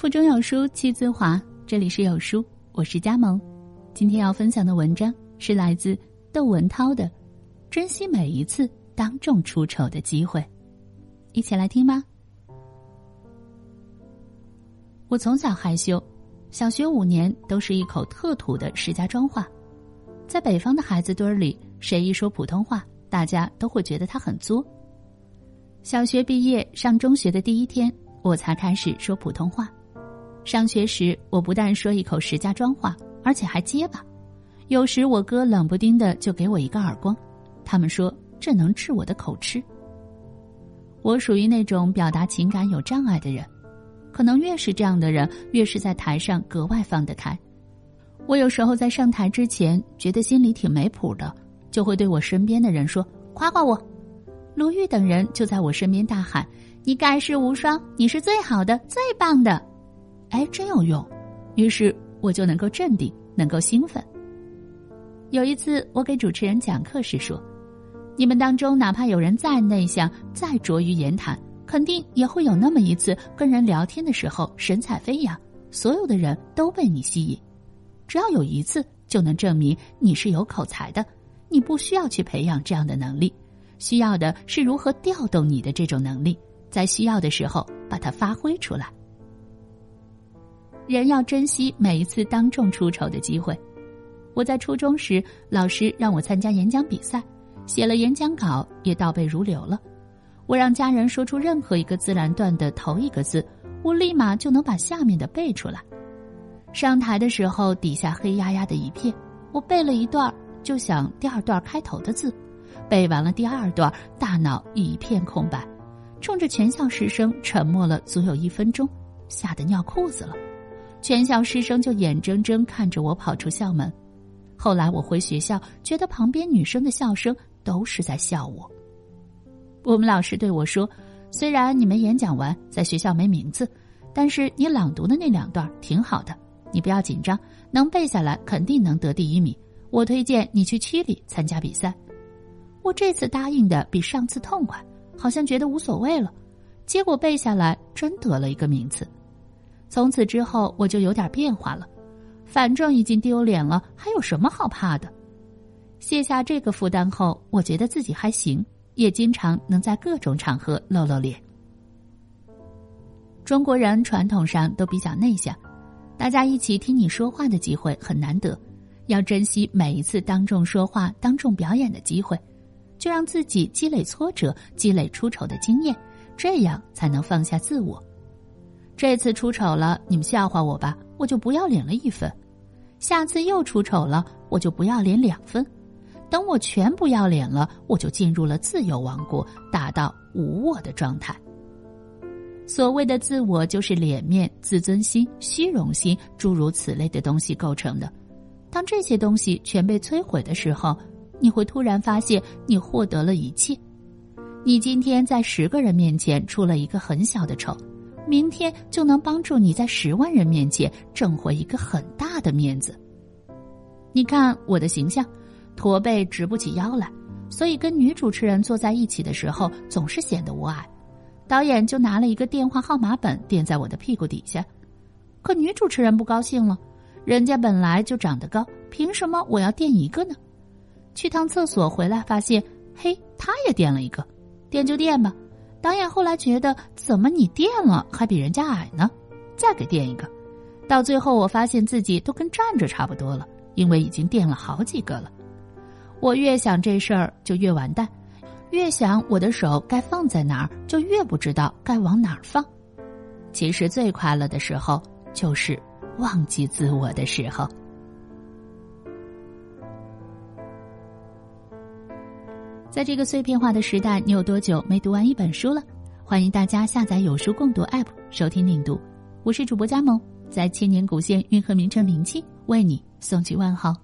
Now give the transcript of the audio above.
腹中有书气自华，这里是有书，我是佳萌。今天要分享的文章是来自窦文涛的《珍惜每一次当众出丑的机会》，一起来听吧。我从小害羞，小学五年都是一口特土的石家庄话，在北方的孩子堆儿里，谁一说普通话，大家都会觉得他很作。小学毕业上中学的第一天，我才开始说普通话。上学时，我不但说一口石家庄话，而且还结巴。有时我哥冷不丁的就给我一个耳光，他们说这能治我的口吃。我属于那种表达情感有障碍的人，可能越是这样的人，越是在台上格外放得开。我有时候在上台之前，觉得心里挺没谱的，就会对我身边的人说：“夸夸我。”鲁豫等人就在我身边大喊：“你盖世无双，你是最好的、最棒的！”哎，真有用，于是我就能够镇定，能够兴奋。有一次，我给主持人讲课时说：“你们当中哪怕有人再内向、再拙于言谈，肯定也会有那么一次跟人聊天的时候神采飞扬，所有的人都被你吸引。只要有一次，就能证明你是有口才的。你不需要去培养这样的能力。”需要的是如何调动你的这种能力，在需要的时候把它发挥出来。人要珍惜每一次当众出丑的机会。我在初中时，老师让我参加演讲比赛，写了演讲稿，也倒背如流了。我让家人说出任何一个自然段的头一个字，我立马就能把下面的背出来。上台的时候，底下黑压压的一片，我背了一段，就想第二段开头的字。背完了第二段，大脑一片空白，冲着全校师生沉默了足有一分钟，吓得尿裤子了。全校师生就眼睁睁看着我跑出校门。后来我回学校，觉得旁边女生的笑声都是在笑我。我们老师对我说：“虽然你没演讲完，在学校没名字，但是你朗读的那两段挺好的，你不要紧张，能背下来肯定能得第一名。我推荐你去区里参加比赛。”我这次答应的比上次痛快，好像觉得无所谓了。结果背下来真得了一个名次。从此之后我就有点变化了，反正已经丢脸了，还有什么好怕的？卸下这个负担后，我觉得自己还行，也经常能在各种场合露露脸。中国人传统上都比较内向，大家一起听你说话的机会很难得，要珍惜每一次当众说话、当众表演的机会。就让自己积累挫折，积累出丑的经验，这样才能放下自我。这次出丑了，你们笑话我吧，我就不要脸了一分；下次又出丑了，我就不要脸两分。等我全不要脸了，我就进入了自由王国，达到无我的状态。所谓的自我，就是脸面、自尊心、虚荣心诸如此类的东西构成的。当这些东西全被摧毁的时候，你会突然发现，你获得了一切。你今天在十个人面前出了一个很小的丑，明天就能帮助你在十万人面前挣回一个很大的面子。你看我的形象，驼背直不起腰来，所以跟女主持人坐在一起的时候总是显得我矮。导演就拿了一个电话号码本垫在我的屁股底下，可女主持人不高兴了，人家本来就长得高，凭什么我要垫一个呢？去趟厕所回来，发现，嘿，他也垫了一个，垫就垫吧。导演后来觉得，怎么你垫了还比人家矮呢？再给垫一个。到最后，我发现自己都跟站着差不多了，因为已经垫了好几个了。我越想这事儿就越完蛋，越想我的手该放在哪儿，就越不知道该往哪儿放。其实最快乐的时候，就是忘记自我的时候。在这个碎片化的时代，你有多久没读完一本书了？欢迎大家下载有书共读 App 收听领读。我是主播佳萌，在千年古县运河名城灵气为你送去问候。